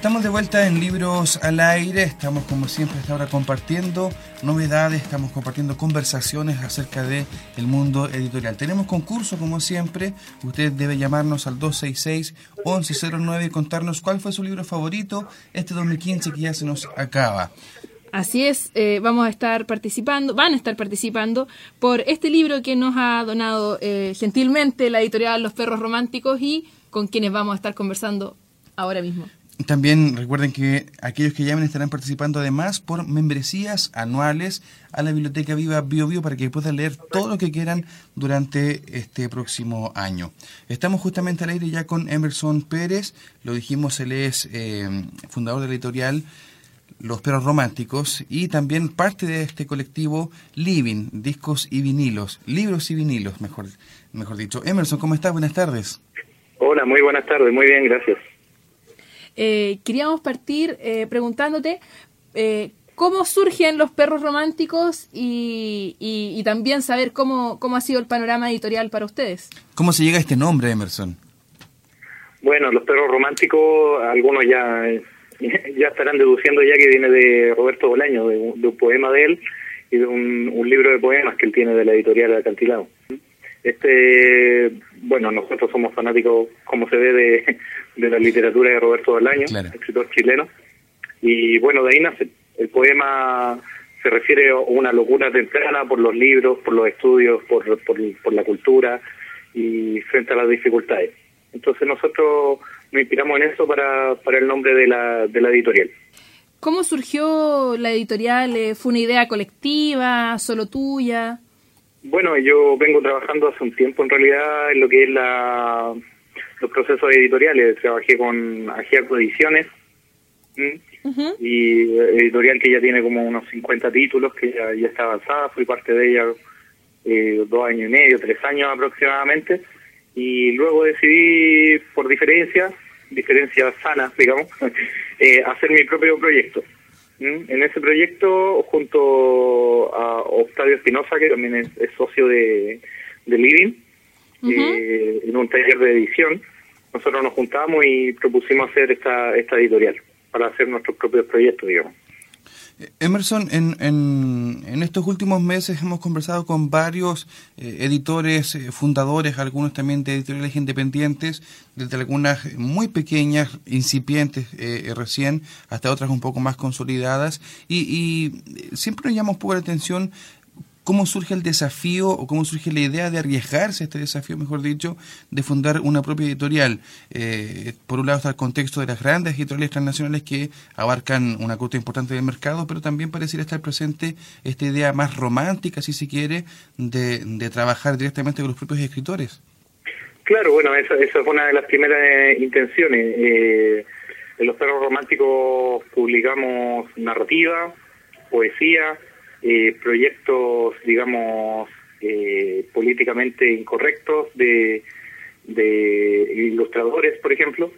Estamos de vuelta en Libros al Aire, estamos como siempre hasta ahora compartiendo novedades, estamos compartiendo conversaciones acerca del el mundo editorial. Tenemos concurso como siempre, usted debe llamarnos al 266-1109 y contarnos cuál fue su libro favorito este 2015 que ya se nos acaba. Así es, eh, vamos a estar participando, van a estar participando por este libro que nos ha donado eh, gentilmente la editorial Los Perros Románticos y con quienes vamos a estar conversando ahora mismo. También recuerden que aquellos que llamen estarán participando además por membresías anuales a la Biblioteca Viva Bio Bio para que puedan leer todo lo que quieran durante este próximo año. Estamos justamente al aire ya con Emerson Pérez, lo dijimos, él es eh, fundador de la editorial Los Perros Románticos y también parte de este colectivo Living, discos y vinilos, libros y vinilos, mejor, mejor dicho. Emerson, ¿cómo estás? Buenas tardes. Hola, muy buenas tardes, muy bien, gracias. Eh, queríamos partir eh, preguntándote eh, cómo surgen los perros románticos y, también saber cómo, cómo ha sido el panorama editorial para ustedes. ¿Cómo se llega a este nombre, Emerson? Bueno, los perros románticos, algunos ya, ya estarán deduciendo ya que viene de Roberto Bolaño, de, un poema de él y de un, un, libro de poemas que él tiene de la editorial Acantilado. Este, bueno, nosotros somos fanáticos, como se ve, de, de la literatura de Roberto Bolaño, escritor chileno. Y bueno, de ahí nace. El poema se refiere a una locura temprana por los libros, por los estudios, por, por, la cultura y frente a las dificultades. Entonces nosotros nos inspiramos en eso para, para el nombre de la, de la editorial. ¿Cómo surgió la editorial? ¿Fue una idea colectiva, solo tuya? Bueno, yo vengo trabajando hace un tiempo en realidad en lo que es la, los procesos editoriales. Trabajé con Agiaco Ediciones y editorial que ya tiene como unos 50 títulos, que ya, ya está avanzada. Fui parte de ella eh, dos años y medio, tres años aproximadamente. Y luego decidí, por diferencias, diferencias sanas, digamos, eh, hacer mi propio proyecto. En ese proyecto, junto a Octavio Espinosa, que también es, socio de, de Living, eh, en un taller de edición, nosotros nos juntamos y propusimos hacer esta, esta editorial para hacer nuestros propios proyectos, digamos. Emerson, en, en, estos últimos meses hemos conversado con varios eh, editores, eh, fundadores, algunos también de editoriales independientes, desde algunas muy pequeñas, incipientes eh, recién, hasta otras un poco más consolidadas, y, y siempre nos llama un poco la atención cómo surge el desafío o cómo surge la idea de arriesgarse este desafío, mejor dicho, de fundar una propia editorial. Eh, por un lado está el contexto de las grandes editoriales transnacionales que abarcan una cuota importante del mercado, pero también pareciera estar presente esta idea más romántica, si se quiere, de, trabajar directamente con los propios escritores. Claro, bueno, esa, esa fue una de las primeras eh, intenciones. Eh, en Los Perros Románticos publicamos narrativa, poesía, eh, proyectos, digamos, eh, políticamente incorrectos de, de ilustradores, por ejemplo,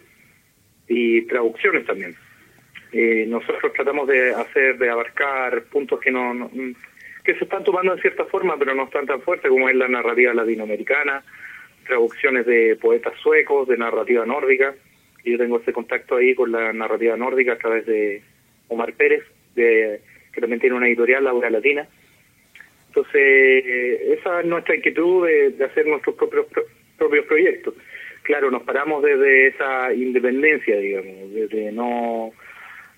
y traducciones también. Eh, nosotros tratamos de hacer, de abarcar puntos que no, que se están tomando en cierta forma, pero no están tan fuertes como es la narrativa latinoamericana, traducciones de poetas suecos, de narrativa nórdica. Yo tengo ese contacto ahí con la narrativa nórdica a través de Omar Pérez, de que también tiene una editorial, Laura Latina. Entonces, esa es nuestra inquietud de, hacer nuestros propios propios proyectos. Claro, nos paramos desde esa independencia, digamos, desde no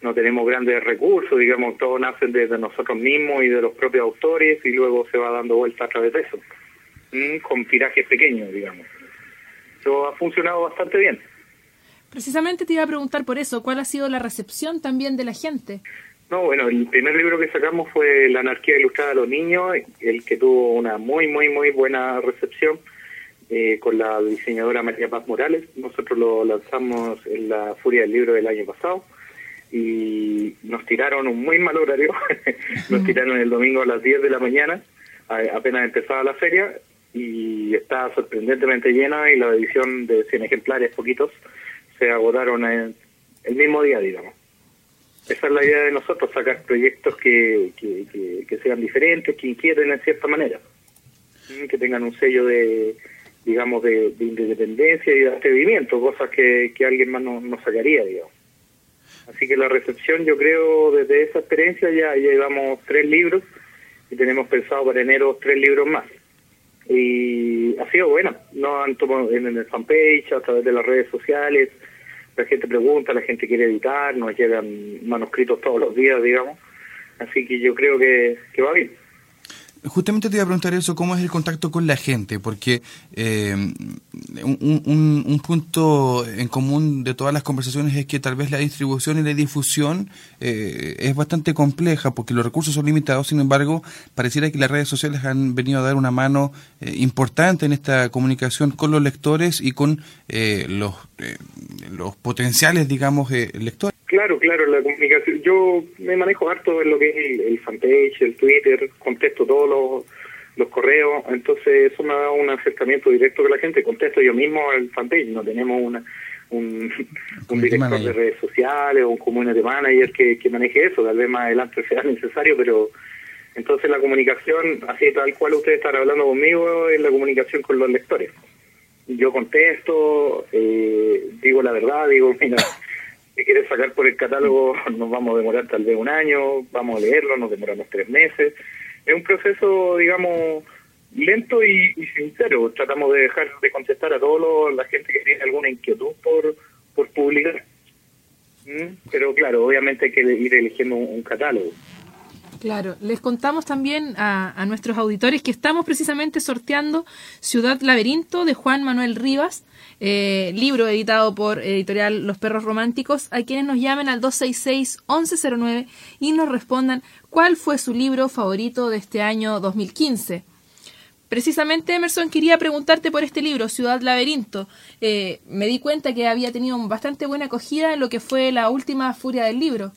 no tenemos grandes recursos, digamos, todo nace desde nosotros mismos y de los propios autores y luego se va dando vuelta a través de eso, con tirajes pequeños, digamos. Eso ha funcionado bastante bien. Precisamente te iba a preguntar por eso, ¿cuál ha sido la recepción también de la gente? No, bueno, el primer libro que sacamos fue La anarquía ilustrada a los niños, el que tuvo una muy, muy, muy buena recepción eh, con la diseñadora María Paz Morales. Nosotros lo lanzamos en la Furia del Libro del año pasado y nos tiraron un muy mal horario, nos tiraron el domingo a las 10 de la mañana, apenas empezaba la feria y está sorprendentemente llena y la edición de 100 ejemplares, poquitos, se agotaron en el mismo día, digamos. Esa es la idea de nosotros, sacar proyectos que, que, sean diferentes, que inquieten en cierta manera, que tengan un sello de, digamos, de, independencia y de atrevimiento, cosas que, alguien más no, no sacaría, digamos. Así que la recepción, yo creo, desde esa experiencia ya, llevamos tres libros y tenemos pensado para enero tres libros más. Y ha sido bueno, no han tomado en el fanpage, a través de las redes sociales, la gente pregunta, la gente quiere editar, nos llegan manuscritos todos los días, digamos. Así que yo creo que, que va bien. Justamente te iba a preguntar eso, ¿cómo es el contacto con la gente? Porque eh, un, punto en común de todas las conversaciones es que tal vez la distribución y la difusión eh, es bastante compleja porque los recursos son limitados, sin embargo, pareciera que las redes sociales han venido a dar una mano eh, importante en esta comunicación con los lectores y con los, los potenciales, digamos, lectores. Claro, claro, la comunicación. Yo me manejo harto en lo que es el, fanpage, el Twitter, contesto todos los, los correos, entonces eso me da un acercamiento directo con la gente. Contesto yo mismo al fanpage, no tenemos una, un, un director de redes sociales o un community manager que, que maneje eso, tal vez más adelante sea necesario, pero entonces la comunicación, así tal cual ustedes están hablando conmigo, es la comunicación con los lectores. Yo contesto, eh, digo la verdad, digo, mira si quieres sacar por el catálogo nos vamos a demorar tal vez un año, vamos a leerlo, nos demoramos tres meses. Es un proceso, digamos, lento y, sincero. Tratamos de dejar de contestar a toda la gente que tiene alguna inquietud por, por publicar. ¿Mm? Pero claro, obviamente hay que ir eligiendo un, catálogo. Claro, les contamos también a, nuestros auditores que estamos precisamente sorteando Ciudad Laberinto de Juan Manuel Rivas. Eh, libro editado por editorial Los Perros Románticos, a quienes nos llamen al 266-1109 y nos respondan cuál fue su libro favorito de este año 2015. Precisamente, Emerson, quería preguntarte por este libro, Ciudad Laberinto. Eh, me di cuenta que había tenido bastante buena acogida en lo que fue la última furia del libro.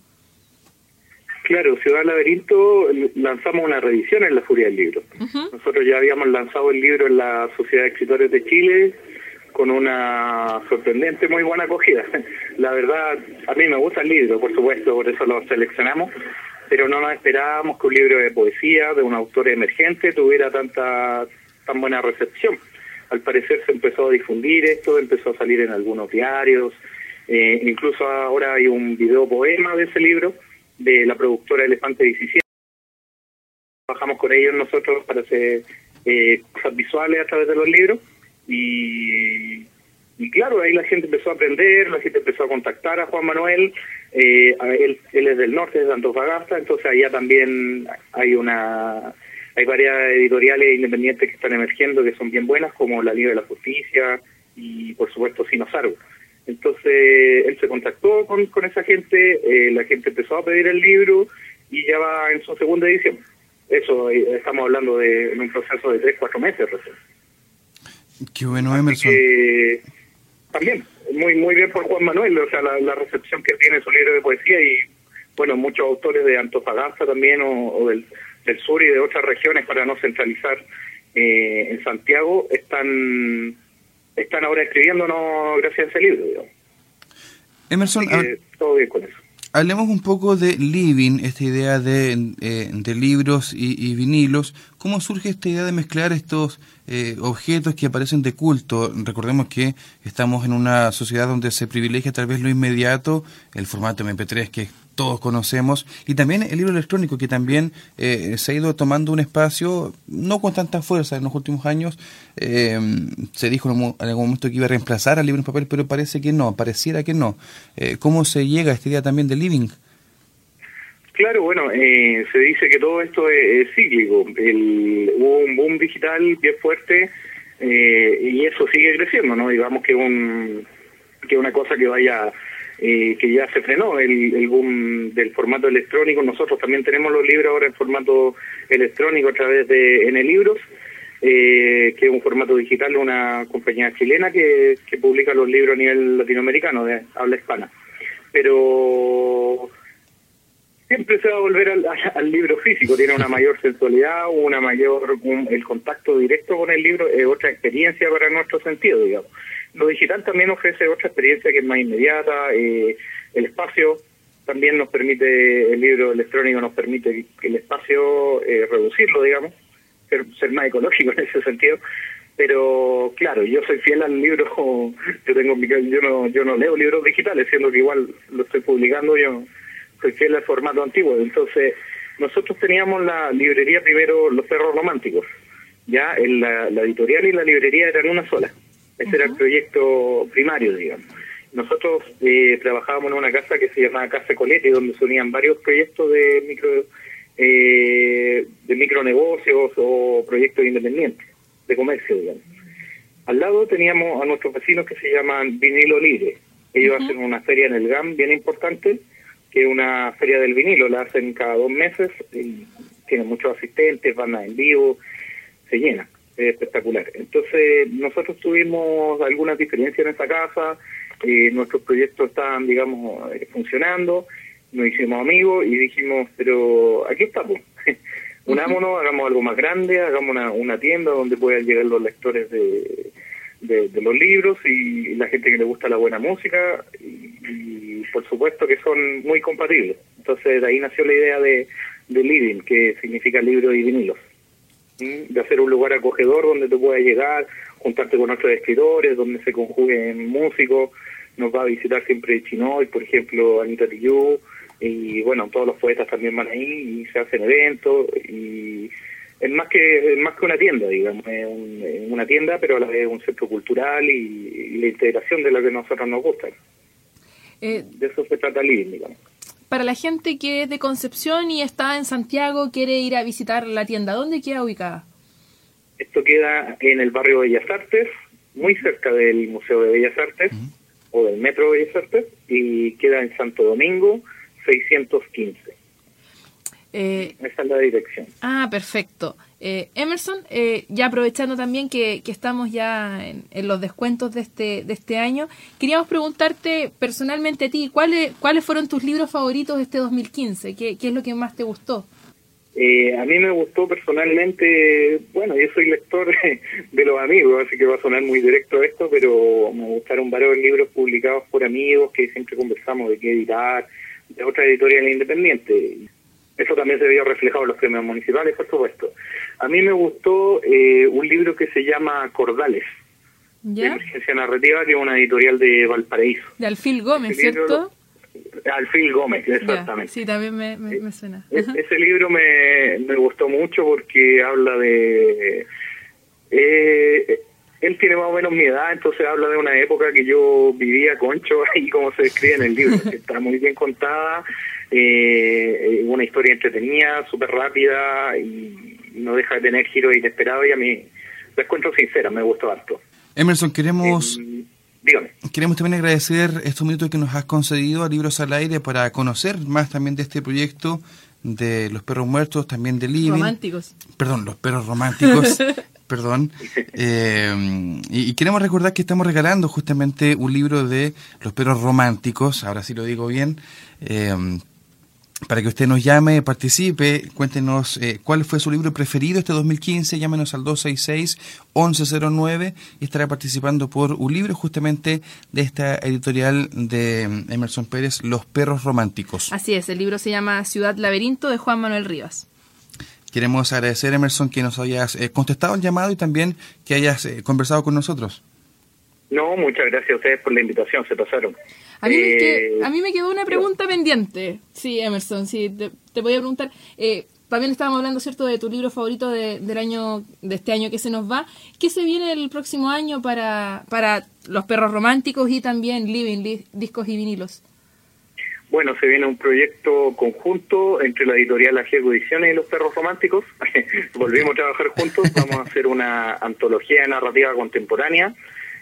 Claro, Ciudad Laberinto lanzamos una revisión en la Furia del Libro. Nosotros ya habíamos lanzado el libro en la Sociedad de Escritores de Chile con una sorprendente, muy buena acogida. La verdad, a mí me gusta el libro, por supuesto, por eso lo seleccionamos, pero no nos esperábamos que un libro de poesía de un autor emergente tuviera tanta tan buena recepción. Al parecer se empezó a difundir esto, empezó a salir en algunos diarios, eh, incluso ahora hay un video poema de ese libro de la productora Elefante 17. Trabajamos con ellos nosotros para hacer eh, cosas visuales a través de los libros y, y claro, ahí la gente empezó a aprender, la gente empezó a contactar a Juan Manuel, eh, él, él es del norte, de Antofagasta, entonces allá también hay una hay varias editoriales independientes que están emergiendo que son bien buenas, como la Liga de la Justicia y por supuesto Sinosargo. Entonces él se contactó con, con esa gente, eh, la gente empezó a pedir el libro y ya va en su segunda edición. Eso, eh, estamos hablando de un proceso de tres, cuatro meses recién. Qué bueno, Emerson. también, muy muy bien por Juan Manuel, o sea, la, recepción que tiene su libro de poesía y, bueno, muchos autores de Antofagasta también o, del, sur y de otras regiones, para no centralizar eh, en Santiago, están están ahora escribiéndonos gracias a ese libro. Emerson, todo bien con eso. Hablemos un poco de living, esta idea de, eh, de libros y, vinilos. ¿Cómo surge esta idea de mezclar estos eh, objetos que aparecen de culto? Recordemos que estamos en una sociedad donde se privilegia tal vez lo inmediato, el formato MP3 que todos conocemos, y también el libro electrónico que también eh, se ha ido tomando un espacio, no con tanta fuerza en los últimos años. Eh, se dijo en algún momento que iba a reemplazar al libro en papel, pero parece que no, pareciera que no. Eh, ¿Cómo se llega a esta idea también del living? Claro, bueno, se dice que todo esto es, cíclico. El, hubo un boom digital bien fuerte y eso sigue creciendo, ¿no? Digamos que un que una cosa que vaya eh, que ya se frenó el, el, boom del formato electrónico. Nosotros también tenemos los libros ahora en formato electrónico a través de N Libros, eh, que es un formato digital de una compañía chilena que, que publica los libros a nivel latinoamericano, de habla hispana. Pero siempre se va a volver al, libro físico, tiene una mayor sensualidad, una mayor, el contacto directo con el libro es otra experiencia para nuestro sentido, digamos. lo digital también ofrece otra experiencia que es más inmediata, eh, el espacio también nos permite, el libro electrónico nos permite el espacio eh, reducirlo, digamos, ser, ser más ecológico en ese sentido, pero claro, yo soy fiel al libro, yo tengo yo no yo no leo libros digitales, siendo que igual lo estoy publicando, yo soy fiel al formato antiguo, entonces nosotros teníamos la librería primero Los Perros Románticos, ya en la, editorial y la librería eran una sola, ese era el proyecto primario, digamos. Nosotros eh, trabajábamos en una casa que se llamaba Casa Colete, donde se unían varios proyectos de micro eh, de micronegocios o proyectos independientes de comercio, digamos. Al lado teníamos a nuestros vecinos que se llaman Vinilo Libre. Ellos hacen una feria en el GAM bien importante, que es una feria del vinilo, la hacen cada dos meses, y tienen muchos asistentes, van en vivo, se llena, es espectacular. Entonces, nosotros tuvimos algunas diferencias en esa casa, eh, nuestros proyectos estaban, digamos, eh, funcionando, nos hicimos amigos y dijimos, pero aquí estamos, unámonos, hagamos algo más grande, hagamos una, una tienda donde puedan llegar los lectores de, de, los libros y, la gente que le gusta la buena música y, por supuesto que son muy compatibles. Entonces de ahí nació la idea de, de Living, que significa libro y vinilos, de hacer un lugar acogedor donde tú puedas llegar, juntarte con otros escritores, donde se conjuguen músicos, nos va a visitar siempre Chinoy, por ejemplo, Anita Tijoux, y bueno, todos los poetas también van ahí y se hacen eventos y es más que es más que una tienda, digamos, es, una tienda, pero a la vez un centro cultural y, la integración de lo que a nosotros nos gusta. Eh, de eso se trata Living, digamos. Para la gente que es de Concepción y está en Santiago, quiere ir a visitar la tienda, ¿dónde queda ubicada? Esto queda en el barrio Bellas Artes, muy cerca del Museo de Bellas Artes o del Metro Bellas Artes, y queda en Santo Domingo, 615. Eh, Esa es la dirección. Ah, perfecto. Eh, Emerson, eh, ya aprovechando también que, estamos ya en, los descuentos de este, de este año, queríamos preguntarte personalmente a ti, ¿cuáles, cuáles fueron tus libros favoritos de este 2015? ¿Qué, qué es lo que más te gustó? a mí me gustó personalmente, bueno, yo soy lector de los amigos, así que va a sonar muy directo esto, pero me gustaron varios libros publicados por amigos que siempre conversamos de qué editar, de otra editorial independiente. Eso también se vio reflejado en los premios municipales, por supuesto. A mí me gustó eh, un libro que se llama Cordales, de emergencia narrativa, que es una editorial de Valparaíso. De Alfil Gómez, ¿cierto? Alfil Gómez, exactamente. sí, también me, me, suena. E-, ese libro me, me gustó mucho porque habla de... Eh, él tiene más o menos mi edad, entonces habla de una época que yo vivía concho y como se describe en el libro, está muy bien contada, eh, una historia entretenida, súper rápida y no deja de tener giros inesperados y a mí la encuentro sincera, me gustó harto. Emerson, queremos... Eh, queremos también agradecer estos minutos que nos has concedido a Libros al Aire para conocer más también de este proyecto de los perros muertos, también de Living. Románticos. Perdón, los perros románticos. perdón. Eh, y, queremos recordar que estamos regalando justamente un libro de Los Perros Románticos, ahora sí lo digo bien, eh, para que usted nos llame, participe, cuéntenos eh, cuál fue su libro preferido este 2015, llámenos al 266-1109 y estará participando por un libro justamente de esta editorial de Emerson Pérez, Los Perros Románticos. Así es, el libro se llama Ciudad Laberinto de Juan Manuel Rivas. Queremos agradecer, Emerson, que nos hayas eh, contestado el llamado y también que hayas eh, conversado con nosotros. No, muchas gracias a ustedes por la invitación, se pasaron. A mí, eh, a mí me quedó una pregunta pendiente. Sí, Emerson, sí, te, voy a preguntar. también estábamos hablando, ¿cierto?, de tu libro favorito del año, de este año que se nos va. ¿Qué se viene el próximo año para, para los perros románticos y también Living, discos y vinilos? Bueno, se viene un proyecto conjunto entre la editorial Ajiego Ediciones y los Perros Románticos. Volvimos a trabajar juntos. Vamos a hacer una antología de narrativa contemporánea,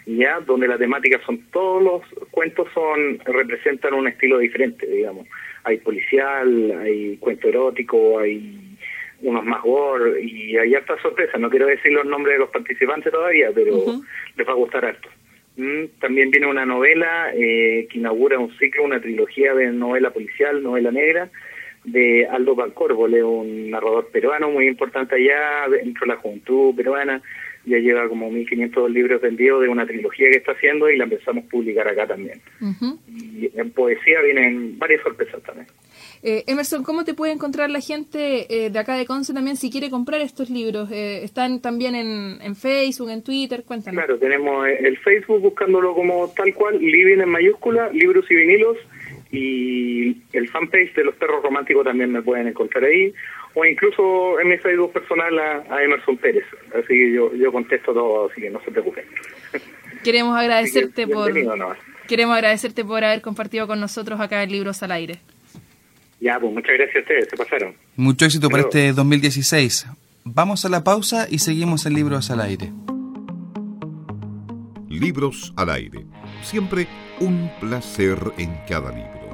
ya donde la temática son todos los cuentos son representan un estilo diferente, digamos. Hay policial, hay cuento erótico, hay unos más gore y hay harta sorpresa. No quiero decir los nombres de los participantes todavía, pero les va a gustar harto. Mm, también viene una novela eh, que inaugura un ciclo, una trilogía de novela policial, novela negra, de Aldo Pancorvo, un narrador peruano muy importante allá dentro de la juventud peruana, ya lleva como 1.500 libros vendidos de una trilogía que está haciendo y la empezamos a publicar acá también. Y en poesía vienen varias sorpresas también. Eh, Emerson, ¿cómo te puede encontrar la gente eh, de acá de Conce también si quiere comprar estos libros? Eh, ¿Están también en, en, Facebook, en Twitter? Cuéntanos. Claro, tenemos el Facebook buscándolo como tal cual, Living en mayúscula, libros y vinilos, y el fanpage de los perros románticos también me pueden encontrar ahí, o incluso en mi Facebook personal a, Emerson Pérez. Así que yo, yo contesto todo, así que no se preocupen. Queremos agradecerte por... Queremos agradecerte por haber compartido con nosotros acá el Libros al Aire. Ya, pues muchas gracias a ustedes, se pasaron. Mucho éxito para este 2016. Vamos a la pausa y seguimos en Libros al Aire. Libros al Aire. Siempre un placer en cada libro.